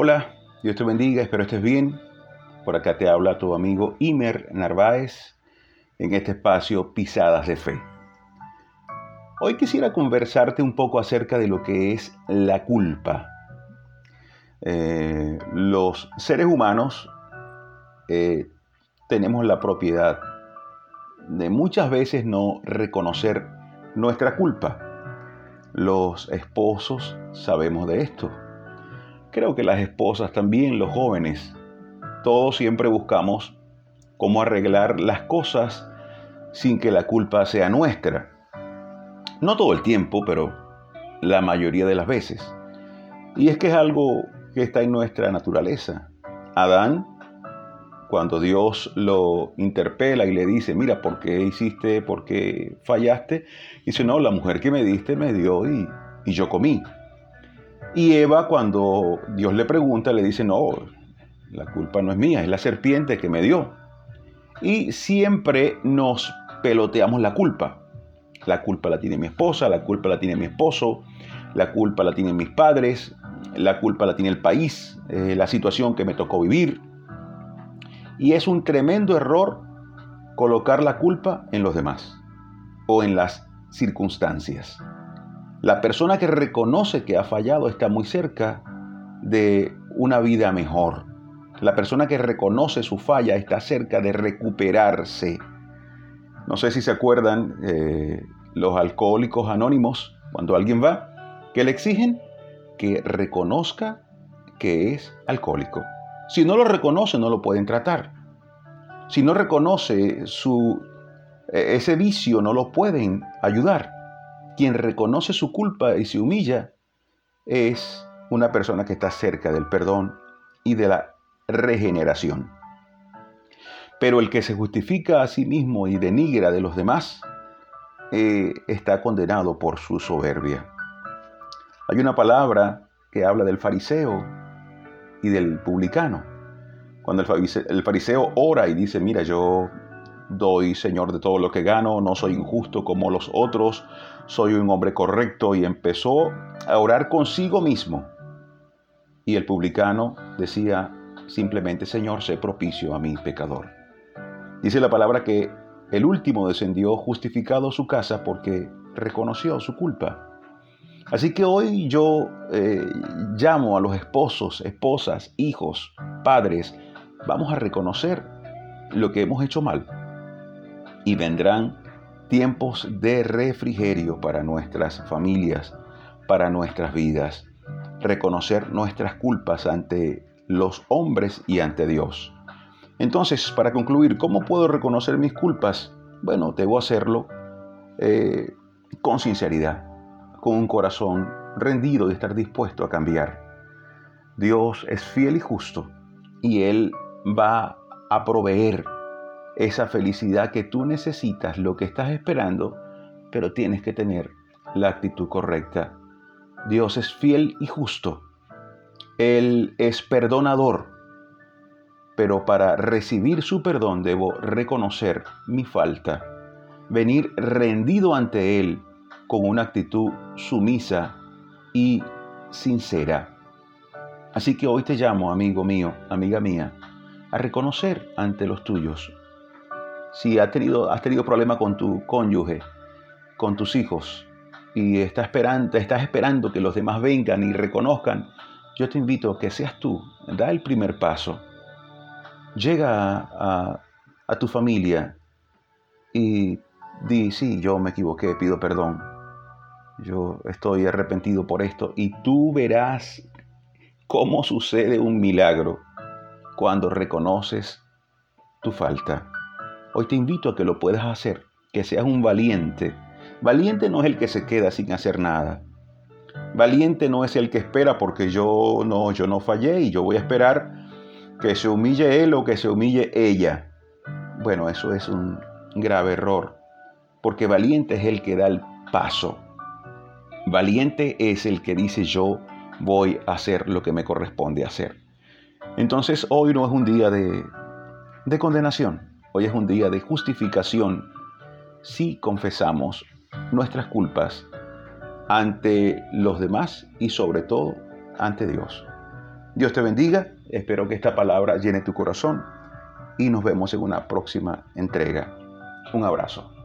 Hola, Dios te bendiga, espero estés bien. Por acá te habla tu amigo Imer Narváez en este espacio Pisadas de Fe. Hoy quisiera conversarte un poco acerca de lo que es la culpa. Eh, los seres humanos eh, tenemos la propiedad de muchas veces no reconocer nuestra culpa. Los esposos sabemos de esto Creo que las esposas también, los jóvenes, todos siempre buscamos cómo arreglar las cosas sin que la culpa sea nuestra. No todo el tiempo, pero la mayoría de las veces. Y es que es algo que está en nuestra naturaleza. Adán, cuando Dios lo interpela y le dice, mira, ¿por qué hiciste, por qué fallaste? Dice, no, la mujer que me diste me dio y, y yo comí. Y Eva, cuando Dios le pregunta, le dice, no, la culpa no es mía, es la serpiente que me dio. Y siempre nos peloteamos la culpa. La culpa la tiene mi esposa, la culpa la tiene mi esposo, la culpa la tienen mis padres, la culpa la tiene el país, eh, la situación que me tocó vivir. Y es un tremendo error colocar la culpa en los demás o en las circunstancias. La persona que reconoce que ha fallado está muy cerca de una vida mejor. La persona que reconoce su falla está cerca de recuperarse. No sé si se acuerdan eh, los alcohólicos anónimos, cuando alguien va, que le exigen que reconozca que es alcohólico. Si no lo reconoce, no lo pueden tratar. Si no reconoce su, e-, ese vicio, no lo pueden ayudar. Quien reconoce su culpa y se humilla es una persona que está cerca del perdón y de la regeneración. Pero el que se justifica a sí mismo y denigra de los demás eh, está condenado por su soberbia. Hay una palabra que habla del fariseo y del publicano. Cuando el fariseo ora y dice, mira, yo doy, Señor, de todo lo que gano, no soy injusto como los otros, soy un hombre correcto y empezó a orar consigo mismo. Y el publicano decía simplemente, Señor, sé propicio a mi pecador. Dice la palabra que el último descendió justificado a su casa porque reconoció su culpa. Así que hoy yo eh, llamo a los esposos, esposas, hijos, padres, vamos a reconocer lo que hemos hecho mal y vendrán tiempos de refrigerio para nuestras familias, para nuestras vidas. Reconocer nuestras culpas ante los hombres y ante Dios. Entonces, para concluir, ¿cómo puedo reconocer mis culpas? Bueno, debo hacerlo eh, con sinceridad, con un corazón rendido y estar dispuesto a cambiar. Dios es fiel y justo y Él va a proveer esa felicidad que tú necesitas, lo que estás esperando, pero tienes que tener la actitud correcta. Dios es fiel y justo. Él es perdonador. Pero para recibir su perdón debo reconocer mi falta, venir rendido ante Él con una actitud sumisa y sincera. Así que hoy te llamo, amigo mío, amiga mía, a reconocer ante los tuyos si has tenido, has tenido problema con tu cónyuge, con tus hijos, y estás esperando, estás esperando que los demás vengan y reconozcan, yo te invito a que seas tú, da el primer paso. Llega a, a tu familia y di, sí, yo me equivoqué, pido perdón. Yo estoy arrepentido por esto y tú verás cómo sucede un milagro cuando reconoces tu falta. Hoy te invito a que lo puedas hacer, que seas un valiente. Valiente no es el que se queda sin hacer nada. Valiente no es el que espera porque yo no, yo no fallé y yo voy a esperar que se humille él o que se humille ella. Bueno, eso es un grave error, porque valiente es el que da el paso. Valiente es el que dice yo voy a hacer lo que me corresponde hacer. Entonces hoy no es un día de, de condenación. Hoy es un día de justificación si confesamos nuestras culpas ante los demás y sobre todo ante Dios. Dios te bendiga, espero que esta palabra llene tu corazón y nos vemos en una próxima entrega. Un abrazo.